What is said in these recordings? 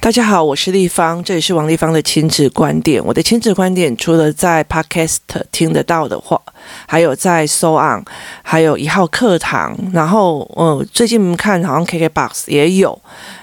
大家好，我是立方，这里是王立方的亲子观点。我的亲子观点除了在 Podcast 听得到的话，还有在 So On，还有一号课堂，然后嗯，最近看好像 KKBOX 也有。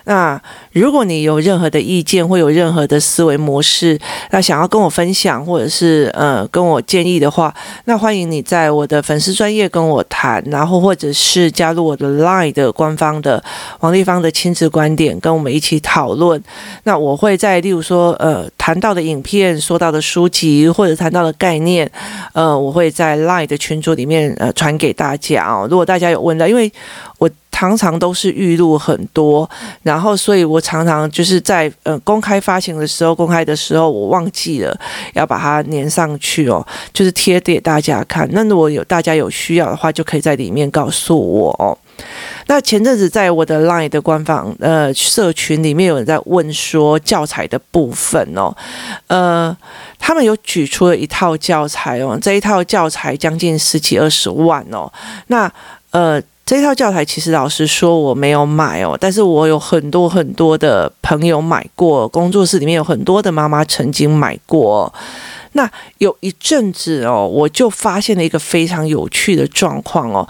那如果你有任何的意见，或有任何的思维模式，那想要跟我分享，或者是呃跟我建议的话，那欢迎你在我的粉丝专业跟我谈，然后或者是加入我的 Line 的官方的王丽芳的亲子观点，跟我们一起讨论。那我会在例如说呃谈到的影片、说到的书籍或者谈到的概念，呃，我会在 Line 的群组里面呃传给大家哦。如果大家有问到，因为我。常常都是预录很多，然后所以我常常就是在呃公开发行的时候，公开的时候我忘记了要把它粘上去哦，就是贴给大家看。那如果有大家有需要的话，就可以在里面告诉我哦。那前阵子在我的 LINE 的官方呃社群里面，有人在问说教材的部分哦，呃，他们有举出了一套教材哦，这一套教材将近十几二十万哦，那呃。这套教材其实老实说我没有买哦，但是我有很多很多的朋友买过，工作室里面有很多的妈妈曾经买过。那有一阵子哦，我就发现了一个非常有趣的状况哦，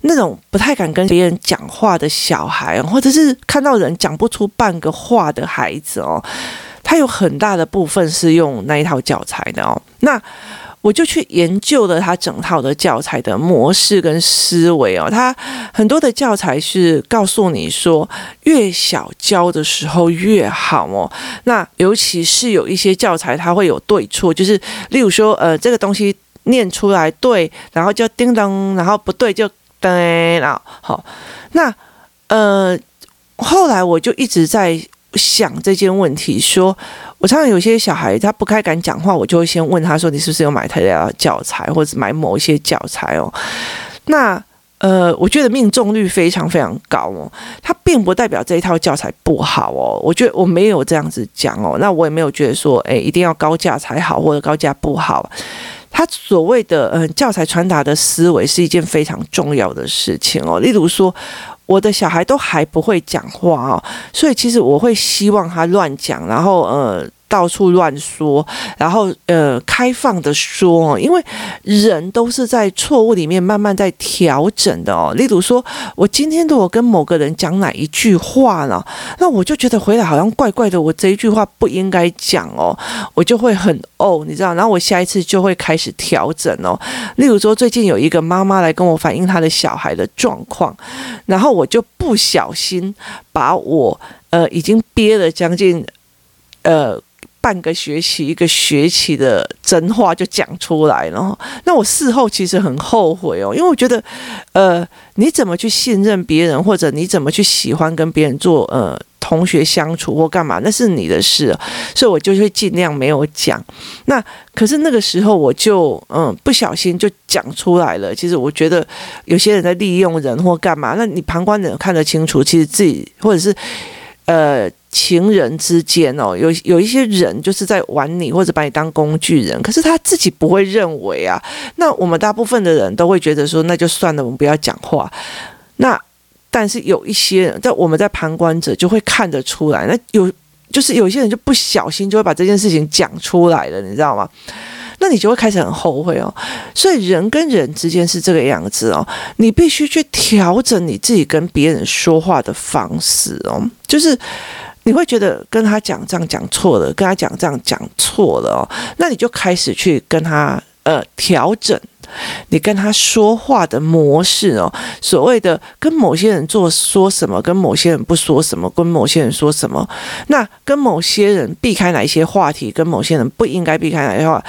那种不太敢跟别人讲话的小孩，或者是看到人讲不出半个话的孩子哦，他有很大的部分是用那一套教材的哦，那。我就去研究了他整套的教材的模式跟思维哦，他很多的教材是告诉你说，越小教的时候越好哦。那尤其是有一些教材，它会有对错，就是例如说，呃，这个东西念出来对，然后就叮当，然后不对就噔，然后好。那呃，后来我就一直在。想这件问题，说我常常有些小孩他不太敢讲话，我就会先问他说：“你是不是有买他的教材，或者买某一些教材哦？”那呃，我觉得命中率非常非常高哦。它并不代表这一套教材不好哦。我觉得我没有这样子讲哦。那我也没有觉得说，诶，一定要高价才好，或者高价不好。他所谓的嗯、呃，教材传达的思维是一件非常重要的事情哦。例如说。我的小孩都还不会讲话哦，所以其实我会希望他乱讲，然后呃。到处乱说，然后呃，开放的说，因为人都是在错误里面慢慢在调整的哦。例如说，我今天如果跟某个人讲哪一句话呢，那我就觉得回来好像怪怪的，我这一句话不应该讲哦，我就会很哦，你知道，然后我下一次就会开始调整哦。例如说，最近有一个妈妈来跟我反映她的小孩的状况，然后我就不小心把我呃已经憋了将近呃。半个学期、一个学期的真话就讲出来了，那我事后其实很后悔哦，因为我觉得，呃，你怎么去信任别人，或者你怎么去喜欢跟别人做呃同学相处或干嘛，那是你的事，所以我就会尽量没有讲。那可是那个时候我就嗯不小心就讲出来了。其实我觉得有些人在利用人或干嘛，那你旁观者看得清楚，其实自己或者是呃。情人之间哦，有有一些人就是在玩你，或者把你当工具人，可是他自己不会认为啊。那我们大部分的人都会觉得说，那就算了，我们不要讲话。那但是有一些人，在我们在旁观者就会看得出来，那有就是有些人就不小心就会把这件事情讲出来了，你知道吗？那你就会开始很后悔哦，所以人跟人之间是这个样子哦，你必须去调整你自己跟别人说话的方式哦，就是你会觉得跟他讲这样讲错了，跟他讲这样讲错了哦，那你就开始去跟他呃调整你跟他说话的模式哦，所谓的跟某些人做说什么，跟某些人不说什么，跟某些人说什么，那跟某些人避开哪一些话题，跟某些人不应该避开哪些话。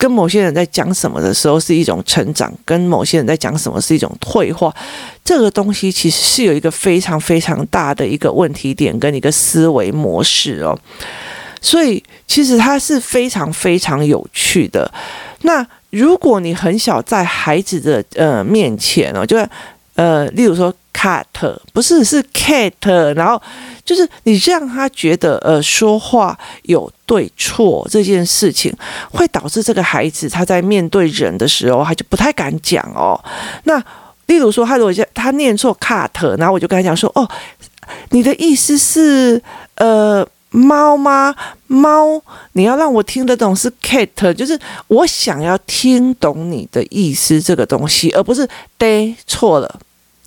跟某些人在讲什么的时候是一种成长，跟某些人在讲什么是一种退化。这个东西其实是有一个非常非常大的一个问题点跟一个思维模式哦。所以其实它是非常非常有趣的。那如果你很小在孩子的呃面前哦，就呃，例如说 cat 不是是 cat，然后就是你让他觉得呃说话有对错这件事情，会导致这个孩子他在面对人的时候，他就不太敢讲哦。那例如说他如果他念错 cat，然后我就跟他讲说哦，你的意思是呃猫吗？猫，你要让我听得懂是 cat，就是我想要听懂你的意思这个东西，而不是 day 错了，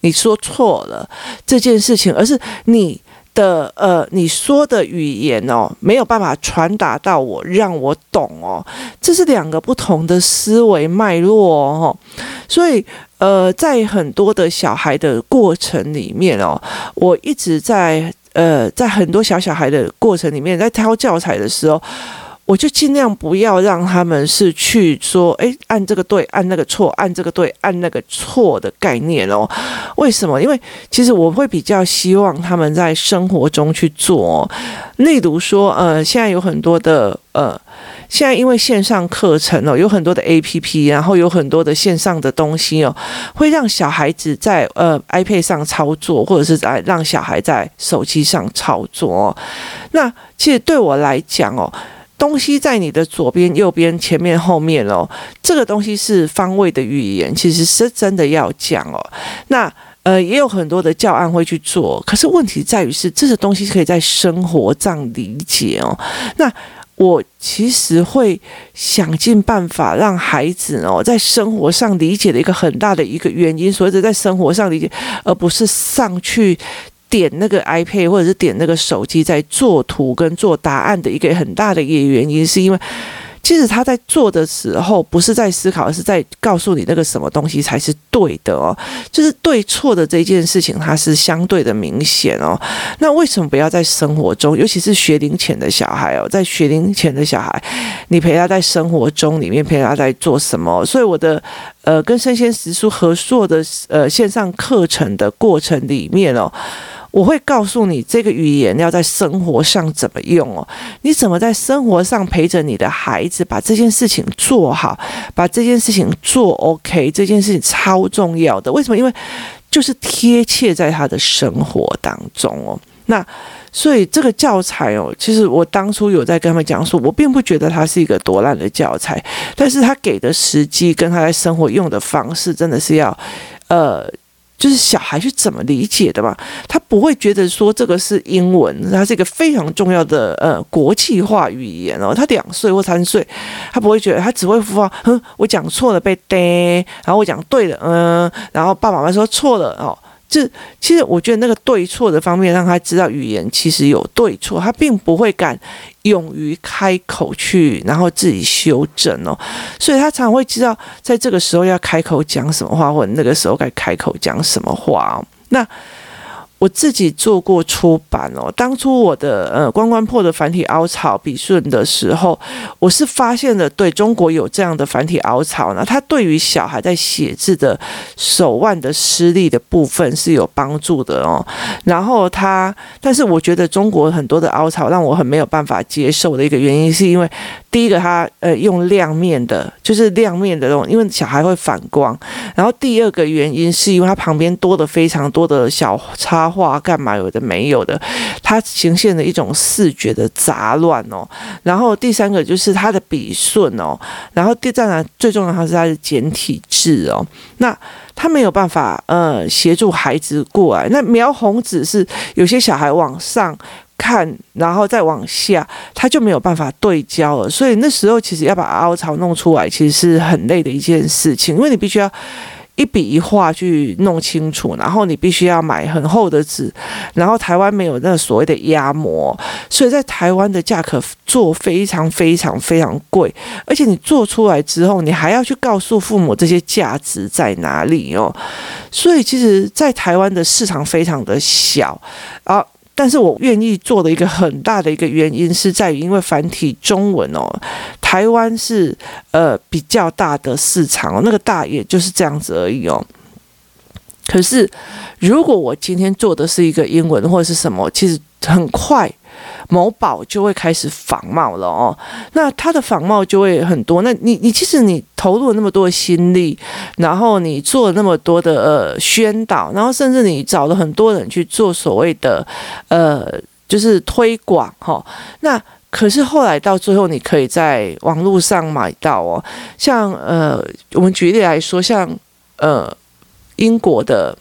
你说错了这件事情，而是你。的呃，你说的语言哦，没有办法传达到我，让我懂哦，这是两个不同的思维脉络哦。所以呃，在很多的小孩的过程里面哦，我一直在呃，在很多小小孩的过程里面，在挑教材的时候。我就尽量不要让他们是去说，诶，按这个对，按那个错，按这个对，按那个错的概念哦。为什么？因为其实我会比较希望他们在生活中去做哦。例如说，呃，现在有很多的，呃，现在因为线上课程哦，有很多的 APP，然后有很多的线上的东西哦，会让小孩子在呃 iPad 上操作，或者是在让小孩在手机上操作。那其实对我来讲哦。东西在你的左边、右边、前面、后面哦，这个东西是方位的语言，其实是真的要讲哦。那呃，也有很多的教案会去做，可是问题在于是这个东西可以在生活上理解哦。那我其实会想尽办法让孩子哦，在生活上理解的一个很大的一个原因，所以在生活上理解，而不是上去。点那个 iPad 或者是点那个手机，在做图跟做答案的一个很大的一个原因，是因为其实他在做的时候不是在思考，而是在告诉你那个什么东西才是对的哦，就是对错的这件事情，它是相对的明显哦。那为什么不要在生活中，尤其是学龄前的小孩哦，在学龄前的小孩，你陪他在生活中里面陪他在做什么？所以我的呃跟生鲜时书合作的呃线上课程的过程里面哦。我会告诉你这个语言要在生活上怎么用哦，你怎么在生活上陪着你的孩子把这件事情做好，把这件事情做 OK，这件事情超重要的。为什么？因为就是贴切在他的生活当中哦。那所以这个教材哦，其实我当初有在跟他们讲说，我并不觉得它是一个多烂的教材，但是他给的时机跟他在生活用的方式，真的是要呃。就是小孩是怎么理解的嘛？他不会觉得说这个是英文，它是一个非常重要的呃国际化语言哦。他两岁或三岁，他不会觉得，他只会发，哼，我讲错了被逮，然后我讲对了，嗯，然后爸爸妈妈说错了哦。是，其实我觉得那个对错的方面，让他知道语言其实有对错，他并不会敢勇于开口去，然后自己修正哦，所以他常常会知道在这个时候要开口讲什么话，或者那个时候该开口讲什么话。那。我自己做过出版哦，当初我的呃关关破的繁体凹槽笔顺的时候，我是发现了对中国有这样的繁体凹槽呢，它对于小孩在写字的手腕的施力的部分是有帮助的哦。然后它，但是我觉得中国很多的凹槽让我很没有办法接受的一个原因，是因为第一个它呃用亮面的，就是亮面的那种，因为小孩会反光。然后第二个原因是因为它旁边多了非常多的小插。画干嘛？有的没有的，它呈现了一种视觉的杂乱哦。然后第三个就是它的笔顺哦。然后第三个最重要的是它的简体字哦。那他没有办法呃协助孩子过来。那描红纸是有些小孩往上看，然后再往下，他就没有办法对焦了。所以那时候其实要把凹槽弄出来，其实是很累的一件事情，因为你必须要。一笔一画去弄清楚，然后你必须要买很厚的纸，然后台湾没有那所谓的压模，所以在台湾的价格做非常非常非常贵，而且你做出来之后，你还要去告诉父母这些价值在哪里哦，所以其实，在台湾的市场非常的小啊。但是我愿意做的一个很大的一个原因是在于，因为繁体中文哦，台湾是呃比较大的市场哦，那个大也就是这样子而已哦。可是如果我今天做的是一个英文或者是什么，其实很快。某宝就会开始仿冒了哦，那它的仿冒就会很多。那你你其实你投入了那么多的心力，然后你做了那么多的呃宣导，然后甚至你找了很多人去做所谓的呃就是推广哈。那可是后来到最后，你可以在网络上买到哦，像呃我们举例来说，像呃英国的。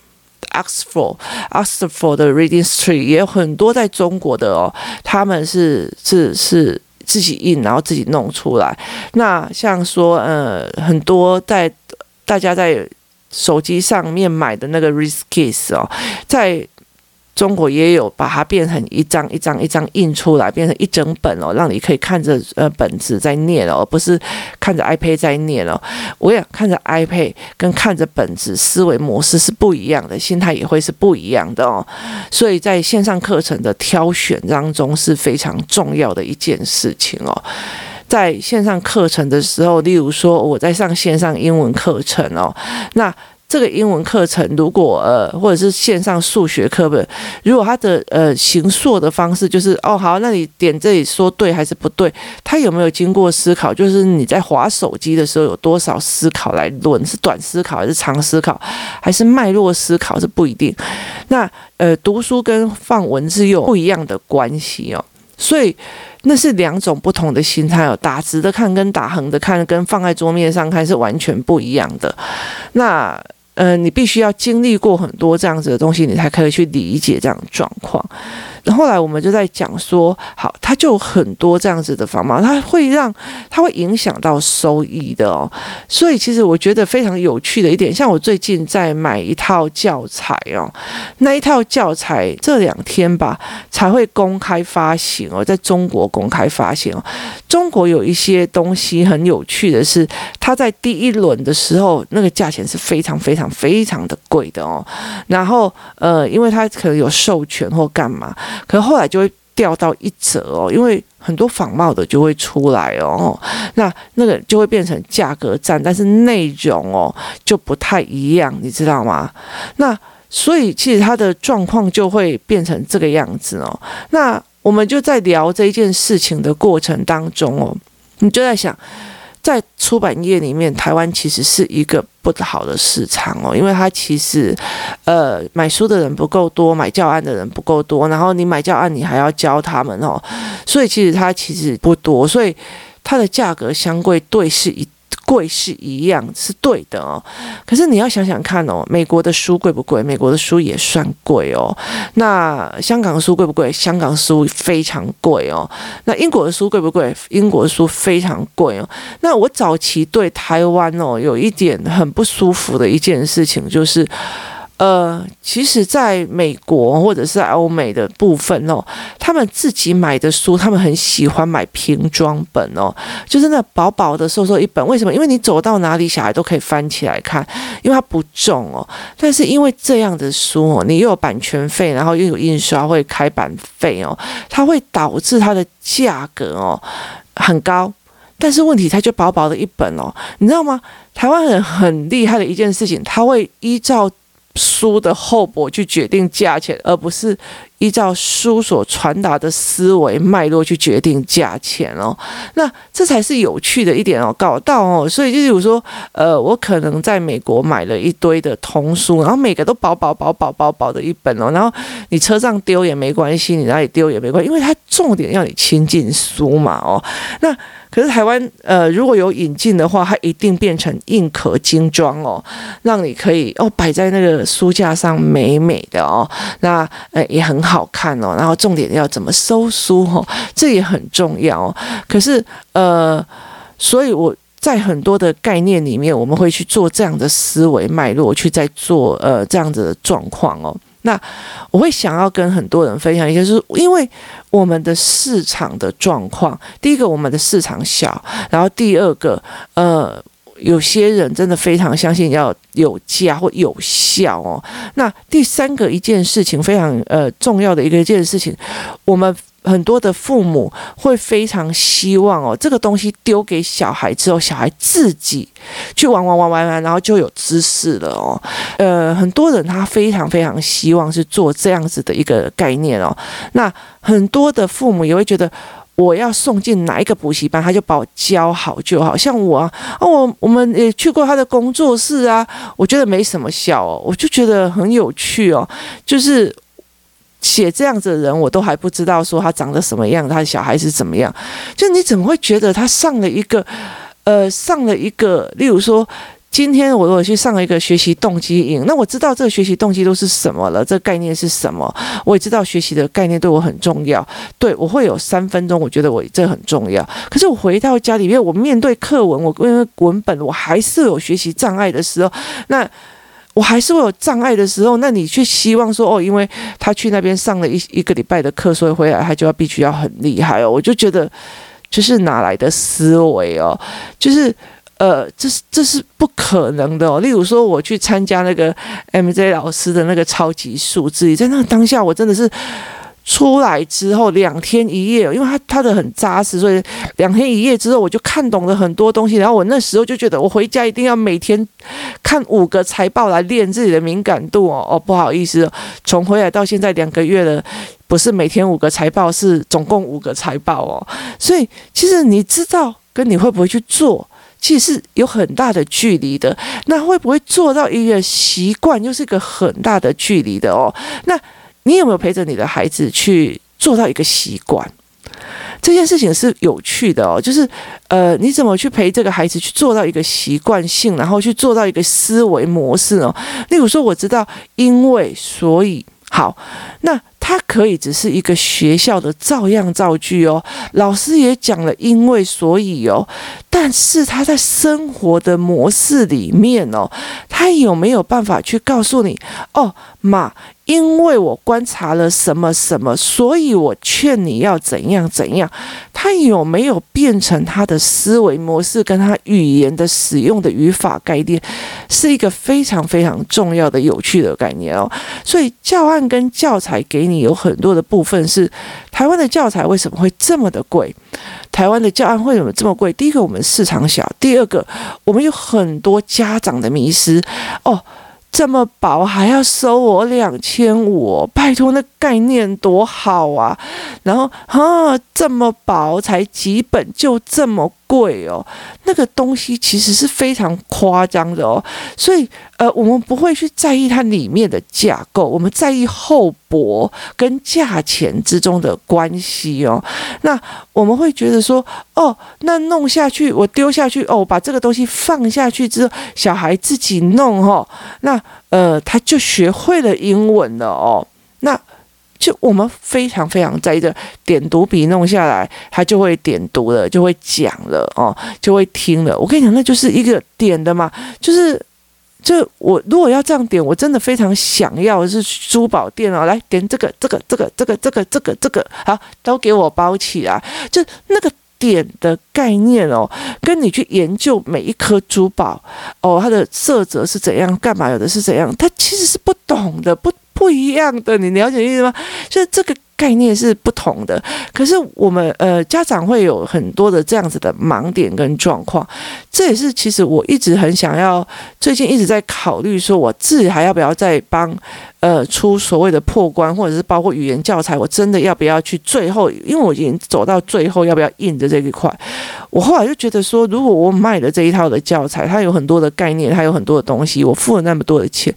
Oxford Oxford 的 Reading Street 也有很多在中国的哦，他们是是是自己印，然后自己弄出来。那像说呃，很多在大家在手机上面买的那个 RiskKiss 哦，在。中国也有把它变成一张一张一张印出来，变成一整本哦，让你可以看着呃本子在念哦，而不是看着 iPad 在念哦。我也看着 iPad 跟看着本子，思维模式是不一样的，心态也会是不一样的哦。所以在线上课程的挑选当中是非常重要的一件事情哦。在线上课程的时候，例如说我在上线上英文课程哦，那。这个英文课程，如果呃，或者是线上数学课本，如果它的呃形塑的方式就是哦好，那你点这里说对还是不对？它有没有经过思考？就是你在划手机的时候有多少思考来论？是短思考还是长思考？还是脉络思考？是不一定。那呃，读书跟放文字又不一样的关系哦，所以那是两种不同的心态哦。打直的看跟打横的看，跟放在桌面上看是完全不一样的。那。呃，你必须要经历过很多这样子的东西，你才可以去理解这样的状况。后来我们就在讲说，好，它就很多这样子的方法，它会让它会影响到收益的哦。所以其实我觉得非常有趣的一点，像我最近在买一套教材哦，那一套教材这两天吧才会公开发行哦，在中国公开发行哦。中国有一些东西很有趣的是，它在第一轮的时候那个价钱是非常非常非常的贵的哦。然后呃，因为它可能有授权或干嘛。可是后来就会掉到一折哦，因为很多仿冒的就会出来哦，那那个就会变成价格战，但是内容哦就不太一样，你知道吗？那所以其实它的状况就会变成这个样子哦。那我们就在聊这一件事情的过程当中哦，你就在想。在出版业里面，台湾其实是一个不好的市场哦，因为它其实，呃，买书的人不够多，买教案的人不够多，然后你买教案，你还要教他们哦，所以其实它其实不多，所以它的价格相对是一。贵是一样是对的哦，可是你要想想看哦，美国的书贵不贵？美国的书也算贵哦。那香港书贵不贵？香港书非常贵哦。那英国的书贵不贵？英国的书非常贵哦。那我早期对台湾哦有一点很不舒服的一件事情就是。呃，其实在美国或者是欧美的部分哦，他们自己买的书，他们很喜欢买平装本哦，就是那薄薄的、瘦瘦一本。为什么？因为你走到哪里，小孩都可以翻起来看，因为它不重哦。但是因为这样的书哦，你又有版权费，然后又有印刷会开版费哦，它会导致它的价格哦很高。但是问题，它就薄薄的一本哦，你知道吗？台湾人很厉害的一件事情，他会依照。书的厚薄去决定价钱，而不是依照书所传达的思维脉络去决定价钱哦。那这才是有趣的一点哦，搞到哦，所以就比如说，呃，我可能在美国买了一堆的童书，然后每个都薄薄薄薄薄薄的一本哦，然后你车上丢也没关系，你哪里丢也没关系，因为它重点要你亲近书嘛哦，那。可是台湾呃，如果有引进的话，它一定变成硬壳精装哦，让你可以哦摆在那个书架上美美的哦，那呃也很好好看哦。然后重点要怎么收书哦，这也很重要哦。可是呃，所以我在很多的概念里面，我们会去做这样的思维脉络，去在做呃这样子的状况哦。那我会想要跟很多人分享一些，就是因为我们的市场的状况，第一个我们的市场小，然后第二个，呃，有些人真的非常相信要有价或有效哦。那第三个一件事情非常呃重要的一个一件事情，我们。很多的父母会非常希望哦，这个东西丢给小孩之后，小孩自己去玩玩玩玩玩，然后就有知识了哦。呃，很多人他非常非常希望是做这样子的一个概念哦。那很多的父母也会觉得，我要送进哪一个补习班，他就把我教好就好。像我啊，我我们也去过他的工作室啊，我觉得没什么效哦，我就觉得很有趣哦，就是。写这样子的人，我都还不知道说他长得什么样，他的小孩是怎么样。就你怎么会觉得他上了一个，呃，上了一个，例如说今天我如果去上了一个学习动机营，那我知道这个学习动机都是什么了，这个概念是什么，我也知道学习的概念对我很重要。对，我会有三分钟，我觉得我这很重要。可是我回到家里面，我面对课文，我因为文本我还是有学习障碍的时候，那我还是会有障碍的时候，那你却希望说哦，因为他去那边上了一一个礼拜的课，所以回来他就要必须要很厉害哦，我就觉得这是哪来的思维哦，就是。呃，这是这是不可能的哦。例如说，我去参加那个 MJ 老师的那个超级数字，在那个当下，我真的是出来之后两天一夜，因为他他的很扎实，所以两天一夜之后，我就看懂了很多东西。然后我那时候就觉得，我回家一定要每天看五个财报来练自己的敏感度哦。哦，不好意思，从回来到现在两个月了，不是每天五个财报，是总共五个财报哦。所以其实你知道，跟你会不会去做？其实是有很大的距离的，那会不会做到一个习惯，又是一个很大的距离的哦。那你有没有陪着你的孩子去做到一个习惯？这件事情是有趣的哦，就是呃，你怎么去陪这个孩子去做到一个习惯性，然后去做到一个思维模式哦？例如说，我知道，因为所以好，那。它可以只是一个学校的照样造句哦，老师也讲了因为所以哦，但是他在生活的模式里面哦，他有没有办法去告诉你哦，妈？因为我观察了什么什么，所以我劝你要怎样怎样。他有没有变成他的思维模式，跟他语言的使用的语法概念，是一个非常非常重要的有趣的概念哦。所以教案跟教材给你有很多的部分是台湾的教材为什么会这么的贵？台湾的教案为什么这么贵？第一个，我们市场小；第二个，我们有很多家长的迷失哦。这么薄还要收我两千五，拜托，那概念多好啊！然后啊，这么薄才几本就这么贵哦，那个东西其实是非常夸张的哦。所以呃，我们不会去在意它里面的架构，我们在意厚薄跟价钱之中的关系哦。那我们会觉得说，哦，那弄下去，我丢下去，哦，把这个东西放下去之后，小孩自己弄哦，那呃，他就学会了英文了哦。就我们非常非常在意的点读笔弄下来，他就会点读了，就会讲了哦，就会听了。我跟你讲，那就是一个点的嘛，就是就我如果要这样点，我真的非常想要是珠宝店哦，来点这个这个这个这个这个这个这个好，都给我包起来。就那个点的概念哦，跟你去研究每一颗珠宝哦，它的色泽是怎样，干嘛有的是怎样，它其实是不懂的，不。不一样的，你了解意思吗？就是这个概念是不同的。可是我们呃家长会有很多的这样子的盲点跟状况，这也是其实我一直很想要，最近一直在考虑说，我自己还要不要再帮。呃，出所谓的破关，或者是包括语言教材，我真的要不要去最后？因为我已经走到最后，要不要印的这一块？我后来就觉得说，如果我买的这一套的教材，它有很多的概念，它有很多的东西，我付了那么多的钱，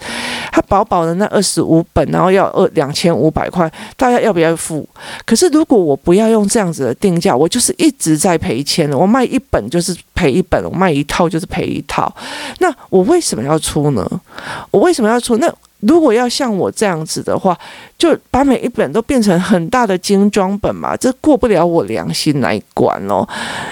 它薄薄的那二十五本，然后要二两千五百块，大家要不要付？可是如果我不要用这样子的定价，我就是一直在赔钱了。我卖一本就是赔一本，我卖一套就是赔一套。那我为什么要出呢？我为什么要出？那？如果要像我这样子的话，就把每一本都变成很大的精装本嘛，这过不了我良心那一关哦。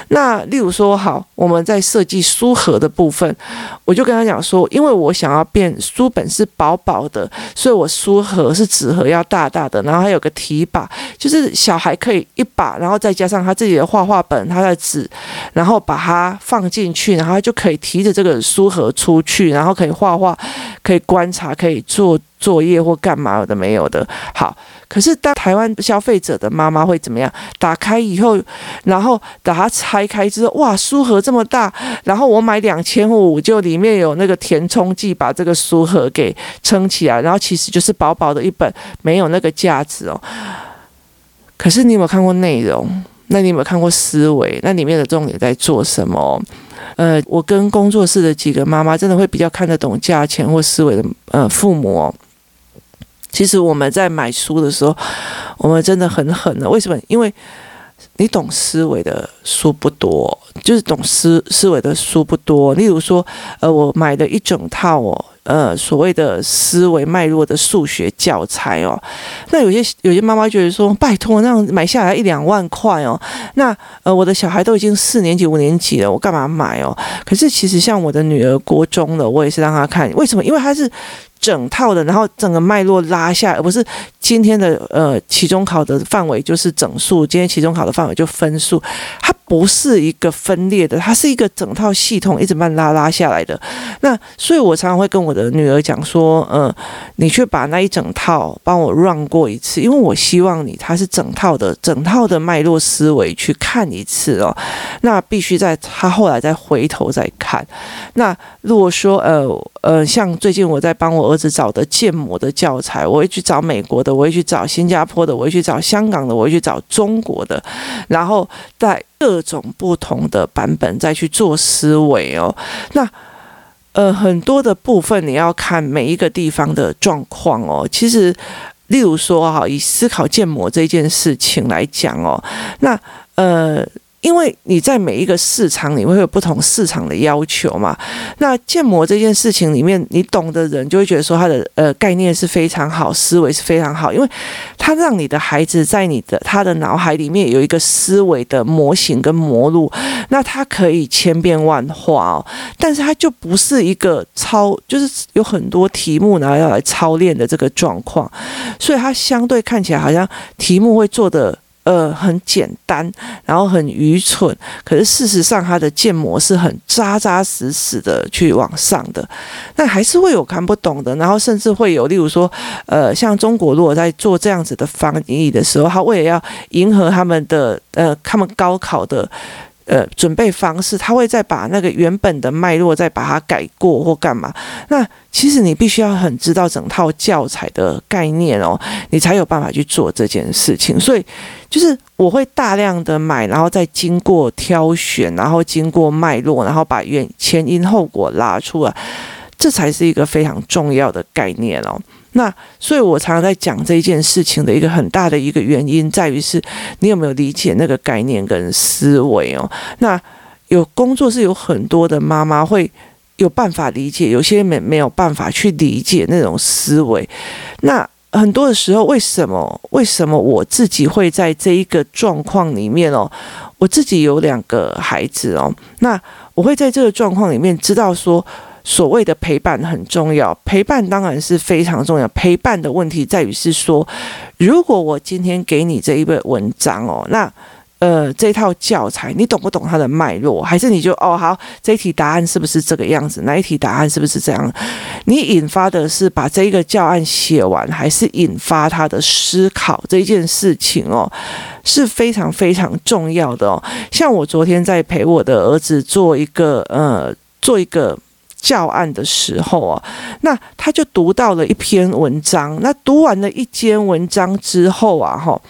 那例如说，好，我们在设计书盒的部分，我就跟他讲说，因为我想要变书本是薄薄的，所以我书盒是纸盒要大大的，然后还有个提把，就是小孩可以一把，然后再加上他自己的画画本，他的纸，然后把它放进去，然后他就可以提着这个书盒出去，然后可以画画，可以观察，可以做。做作业或干嘛的没有的，好。可是当台湾消费者的妈妈会怎么样？打开以后，然后把它拆开之后，哇，书盒这么大，然后我买两千五，就里面有那个填充剂，把这个书盒给撑起来，然后其实就是薄薄的一本，没有那个价值哦。可是你有没有看过内容？那你有没有看过思维？那里面的重点在做什么？呃，我跟工作室的几个妈妈真的会比较看得懂价钱或思维的呃父母。其实我们在买书的时候，我们真的很狠的。为什么？因为你懂思维的书不多，就是懂思思维的书不多。例如说，呃，我买的一整套哦，呃，所谓的思维脉络的数学教材哦。那有些有些妈妈觉得说，拜托，那样买下来一两万块哦。那呃，我的小孩都已经四年级、五年级了，我干嘛买哦？可是其实像我的女儿国中的，我也是让她看，为什么？因为她是。整套的，然后整个脉络拉下，而不是今天的呃期中考的范围就是整数，今天期中考的范围就分数，它不是一个分裂的，它是一个整套系统一直慢拉拉下来的。那所以我常常会跟我的女儿讲说，嗯、呃，你去把那一整套帮我 run 过一次，因为我希望你它是整套的整套的脉络思维去看一次哦。那必须在他后来再回头再看。那如果说呃呃，像最近我在帮我儿子找的建模的教材，我会去找美国的，我会去找新加坡的，我会去找香港的，我会去找中国的，然后在各种不同的版本再去做思维哦。那呃，很多的部分你要看每一个地方的状况哦。其实，例如说哈，以思考建模这件事情来讲哦，那呃。因为你在每一个市场，你会有不同市场的要求嘛。那建模这件事情里面，你懂的人就会觉得说，他的呃概念是非常好，思维是非常好，因为他让你的孩子在你的他的脑海里面有一个思维的模型跟模路，那他可以千变万化哦。但是他就不是一个操，就是有很多题目然后要来操练的这个状况，所以他相对看起来好像题目会做的。呃，很简单，然后很愚蠢，可是事实上，它的建模是很扎扎实实的去往上的，那还是会有看不懂的，然后甚至会有，例如说，呃，像中国如果在做这样子的翻译的时候，他为了要迎合他们的，呃，他们高考的。呃，准备方式，他会再把那个原本的脉络再把它改过或干嘛？那其实你必须要很知道整套教材的概念哦，你才有办法去做这件事情。所以就是我会大量的买，然后再经过挑选，然后经过脉络，然后把原前因后果拉出来，这才是一个非常重要的概念哦。那所以，我常常在讲这件事情的一个很大的一个原因，在于是你有没有理解那个概念跟思维哦。那有工作是有很多的妈妈会有办法理解，有些没没有办法去理解那种思维。那很多的时候，为什么为什么我自己会在这一个状况里面哦？我自己有两个孩子哦，那我会在这个状况里面知道说。所谓的陪伴很重要，陪伴当然是非常重要。陪伴的问题在于是说，如果我今天给你这一本文章哦，那呃这套教材你懂不懂它的脉络？还是你就哦好，这一题答案是不是这个样子？那一题答案是不是这样？你引发的是把这一个教案写完，还是引发他的思考？这件事情哦是非常非常重要的哦。像我昨天在陪我的儿子做一个呃做一个。教案的时候啊，那他就读到了一篇文章。那读完了一篇文章之后啊，哈，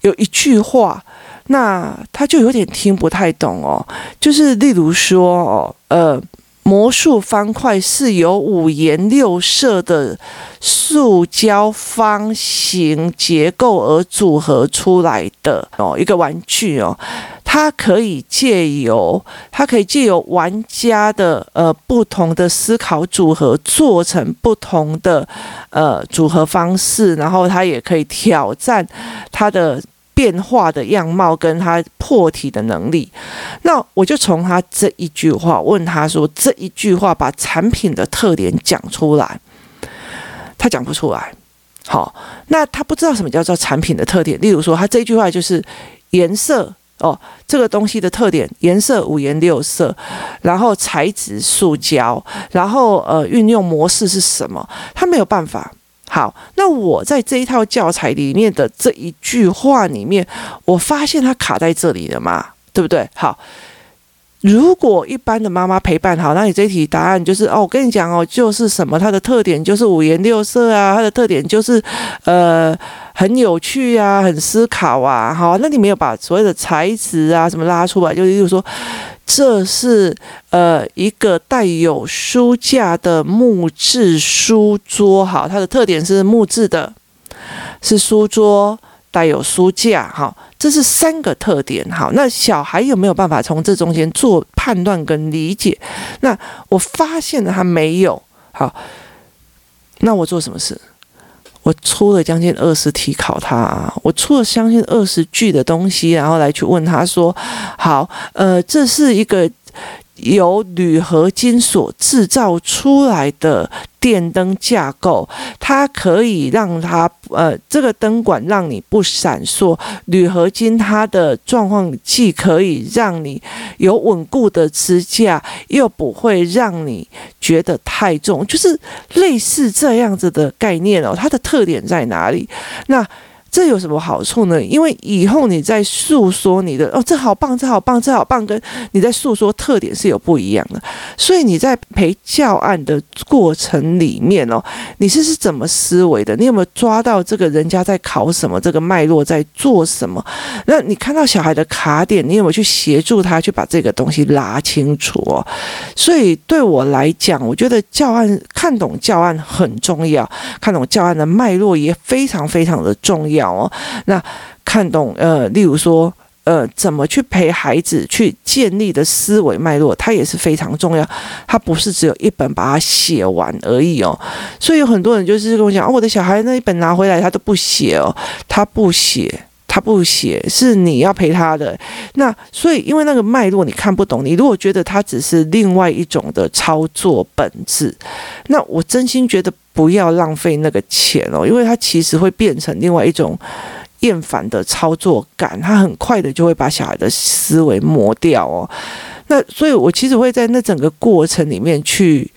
有一句话，那他就有点听不太懂哦。就是例如说哦，呃，魔术方块是由五颜六色的塑胶方形结构而组合出来的哦，一个玩具哦。它可以借由，它可以借由玩家的呃不同的思考组合，做成不同的呃组合方式，然后它也可以挑战它的变化的样貌跟他破题的能力。那我就从他这一句话问他说：“这一句话把产品的特点讲出来。”他讲不出来。好，那他不知道什么叫做产品的特点。例如说，他这一句话就是颜色。哦，这个东西的特点，颜色五颜六色，然后材质塑胶，然后呃运用模式是什么？他没有办法。好，那我在这一套教材里面的这一句话里面，我发现它卡在这里了嘛，对不对？好。如果一般的妈妈陪伴好，那你这一题答案就是哦，我跟你讲哦，就是什么，它的特点就是五颜六色啊，它的特点就是呃很有趣啊，很思考啊，好，那你没有把所谓的材质啊什么拉出来，就是就是说这是呃一个带有书架的木质书桌，好，它的特点是木质的，是书桌。带有书架，哈，这是三个特点。好，那小孩有没有办法从这中间做判断跟理解？那我发现了他没有。好，那我做什么事？我出了将近二十题考他，我出了将近二十句的东西，然后来去问他说：“好，呃，这是一个。”由铝合金所制造出来的电灯架构，它可以让它呃，这个灯管让你不闪烁。铝合金它的状况既可以让你有稳固的支架，又不会让你觉得太重，就是类似这样子的概念哦。它的特点在哪里？那。这有什么好处呢？因为以后你在诉说你的哦，这好棒，这好棒，这好棒，跟你在诉说特点是有不一样的。所以你在陪教案的过程里面哦，你是是怎么思维的？你有没有抓到这个人家在考什么？这个脉络在做什么？那你看到小孩的卡点，你有没有去协助他去把这个东西拉清楚哦？所以对我来讲，我觉得教案看懂教案很重要，看懂教案的脉络也非常非常的重要。哦，那看懂呃，例如说呃，怎么去陪孩子去建立的思维脉络，它也是非常重要。它不是只有一本把它写完而已哦。所以有很多人就是跟我讲，哦，我的小孩那一本拿回来他都不写哦，他不写，他不写，是你要陪他的。那所以因为那个脉络你看不懂，你如果觉得他只是另外一种的操作本质，那我真心觉得。不要浪费那个钱哦，因为它其实会变成另外一种厌烦的操作感，它很快的就会把小孩的思维磨掉哦。那所以，我其实会在那整个过程里面去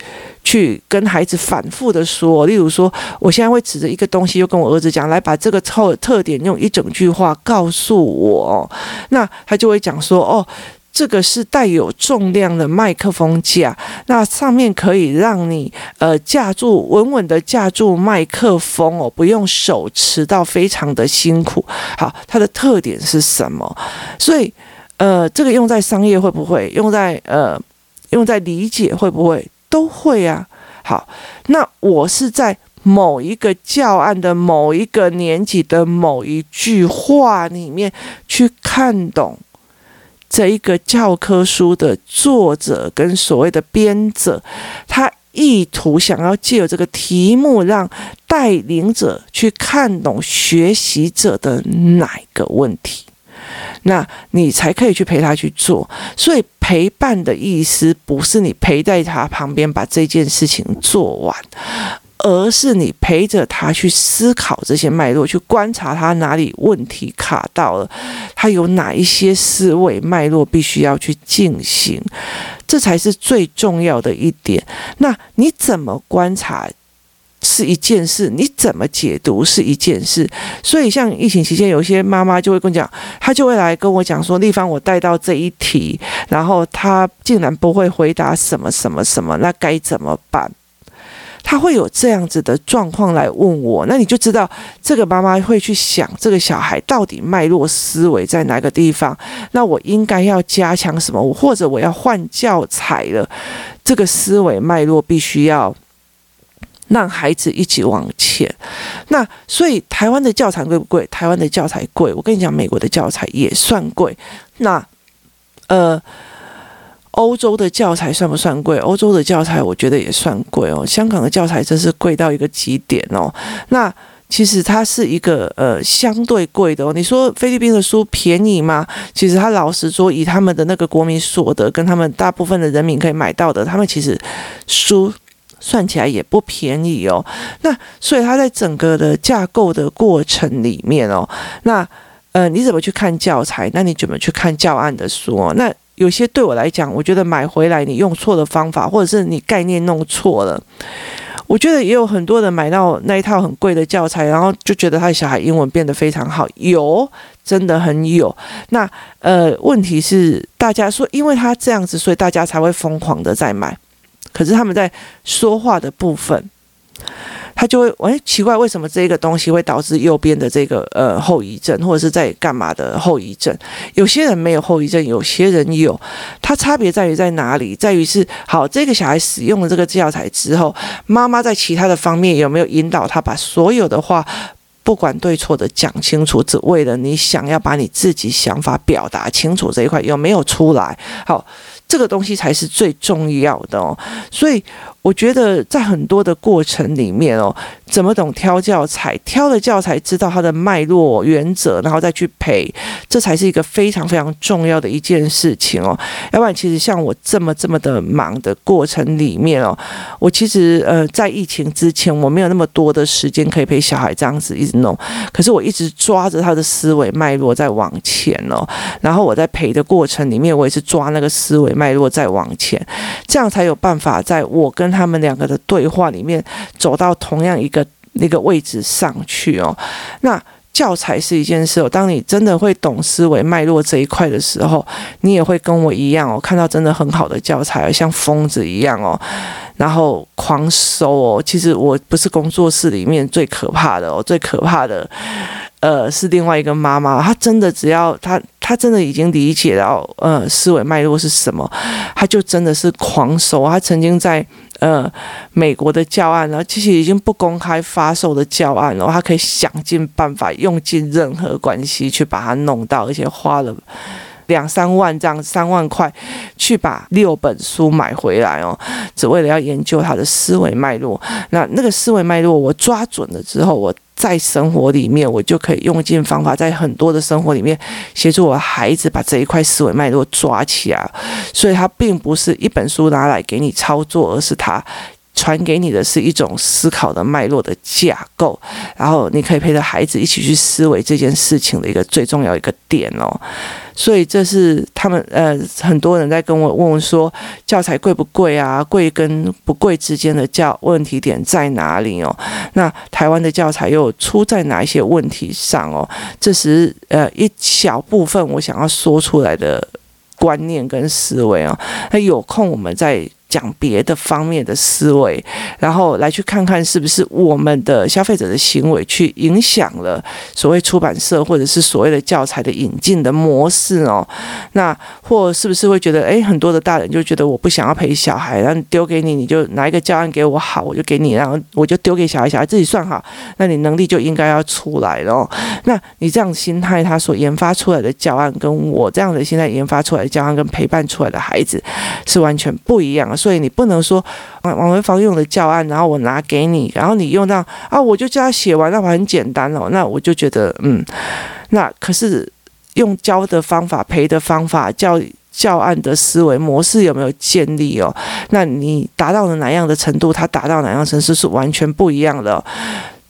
去跟孩子反复的说，例如说，我现在会指着一个东西，又跟我儿子讲，来把这个特特点用一整句话告诉我。那他就会讲说，哦。这个是带有重量的麦克风架，那上面可以让你呃架住稳稳的架住麦克风哦，不用手持到非常的辛苦。好，它的特点是什么？所以呃，这个用在商业会不会？用在呃，用在理解会不会？都会啊。好，那我是在某一个教案的某一个年级的某一句话里面去看懂。这一个教科书的作者跟所谓的编者，他意图想要借由这个题目，让带领者去看懂学习者的哪个问题，那你才可以去陪他去做。所以陪伴的意思，不是你陪在他旁边把这件事情做完。而是你陪着他去思考这些脉络，去观察他哪里问题卡到了，他有哪一些思维脉络必须要去进行，这才是最重要的一点。那你怎么观察是一件事，你怎么解读是一件事。所以像疫情期间，有些妈妈就会跟我讲，她就会来跟我讲说：“丽芳，我带到这一题，然后他竟然不会回答什么什么什么，那该怎么办？”他会有这样子的状况来问我，那你就知道这个妈妈会去想这个小孩到底脉络思维在哪个地方，那我应该要加强什么，我或者我要换教材了，这个思维脉络必须要让孩子一起往前。那所以台湾的教材贵不贵？台湾的教材贵，我跟你讲，美国的教材也算贵。那呃。欧洲的教材算不算贵？欧洲的教材我觉得也算贵哦。香港的教材真是贵到一个极点哦。那其实它是一个呃相对贵的哦。你说菲律宾的书便宜吗？其实他老实说，以他们的那个国民所得跟他们大部分的人民可以买到的，他们其实书算起来也不便宜哦。那所以他在整个的架构的过程里面哦，那呃你怎么去看教材？那你怎么去看教案的书哦？那有些对我来讲，我觉得买回来你用错的方法，或者是你概念弄错了。我觉得也有很多人买到那一套很贵的教材，然后就觉得他的小孩英文变得非常好，有，真的很有。那呃，问题是大家说，因为他这样子，所以大家才会疯狂的在买。可是他们在说话的部分。他就会，哎，奇怪，为什么这个东西会导致右边的这个呃后遗症，或者是在干嘛的后遗症？有些人没有后遗症，有些人有。它差别在于在哪里？在于是，好，这个小孩使用了这个教材之后，妈妈在其他的方面有没有引导他把所有的话不管对错的讲清楚，只为了你想要把你自己想法表达清楚这一块有没有出来？好，这个东西才是最重要的哦。所以我觉得在很多的过程里面哦。怎么懂挑教材？挑了教材，知道它的脉络、原则，然后再去陪，这才是一个非常非常重要的一件事情哦。要不然，其实像我这么这么的忙的过程里面哦，我其实呃，在疫情之前，我没有那么多的时间可以陪小孩这样子一直弄。可是我一直抓着他的思维脉络在往前哦，然后我在陪的过程里面，我也是抓那个思维脉络在往前，这样才有办法在我跟他们两个的对话里面走到同样一个。那个位置上去哦，那教材是一件事哦。当你真的会懂思维脉络这一块的时候，你也会跟我一样哦，看到真的很好的教材，像疯子一样哦，然后狂收哦。其实我不是工作室里面最可怕的哦，最可怕的呃是另外一个妈妈，她真的只要她他真的已经理解到呃思维脉络是什么，他就真的是狂收。他曾经在。呃，美国的教案呢，其实已经不公开发售的教案了，他可以想尽办法，用尽任何关系去把它弄到，而且花了两三万这样，三万块去把六本书买回来哦，只为了要研究他的思维脉络。那那个思维脉络我抓准了之后，我。在生活里面，我就可以用尽方法，在很多的生活里面协助我孩子把这一块思维脉络抓起来。所以，它并不是一本书拿来给你操作，而是它传给你的是一种思考的脉络的架构。然后，你可以陪着孩子一起去思维这件事情的一个最重要一个点哦。所以这是他们呃，很多人在跟我问说，教材贵不贵啊？贵跟不贵之间的教问题点在哪里哦？那台湾的教材又出在哪一些问题上哦？这是呃一小部分我想要说出来的观念跟思维哦。那有空我们再。讲别的方面的思维，然后来去看看是不是我们的消费者的行为去影响了所谓出版社或者是所谓的教材的引进的模式哦。那或是不是会觉得，诶，很多的大人就觉得我不想要陪小孩，然后丢给你，你就拿一个教案给我好，我就给你，然后我就丢给小孩，小孩自己算好，那你能力就应该要出来了。那你这样心态，他所研发出来的教案，跟我这样的心态研发出来的教案，跟陪伴出来的孩子是完全不一样的。所以你不能说王王维芳用的教案，然后我拿给你，然后你用到啊，我就叫他写完，那我很简单哦。那我就觉得，嗯，那可是用教的方法、陪的方法、教教案的思维模式有没有建立哦？那你达到了哪样的程度，他达到哪样程度是完全不一样的。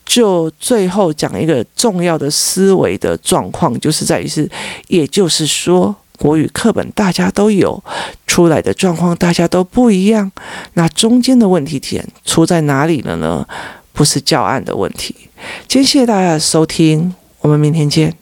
就最后讲一个重要的思维的状况，就是在于是，也就是说。国语课本大家都有，出来的状况大家都不一样，那中间的问题点出在哪里了呢？不是教案的问题。今天谢谢大家的收听，我们明天见。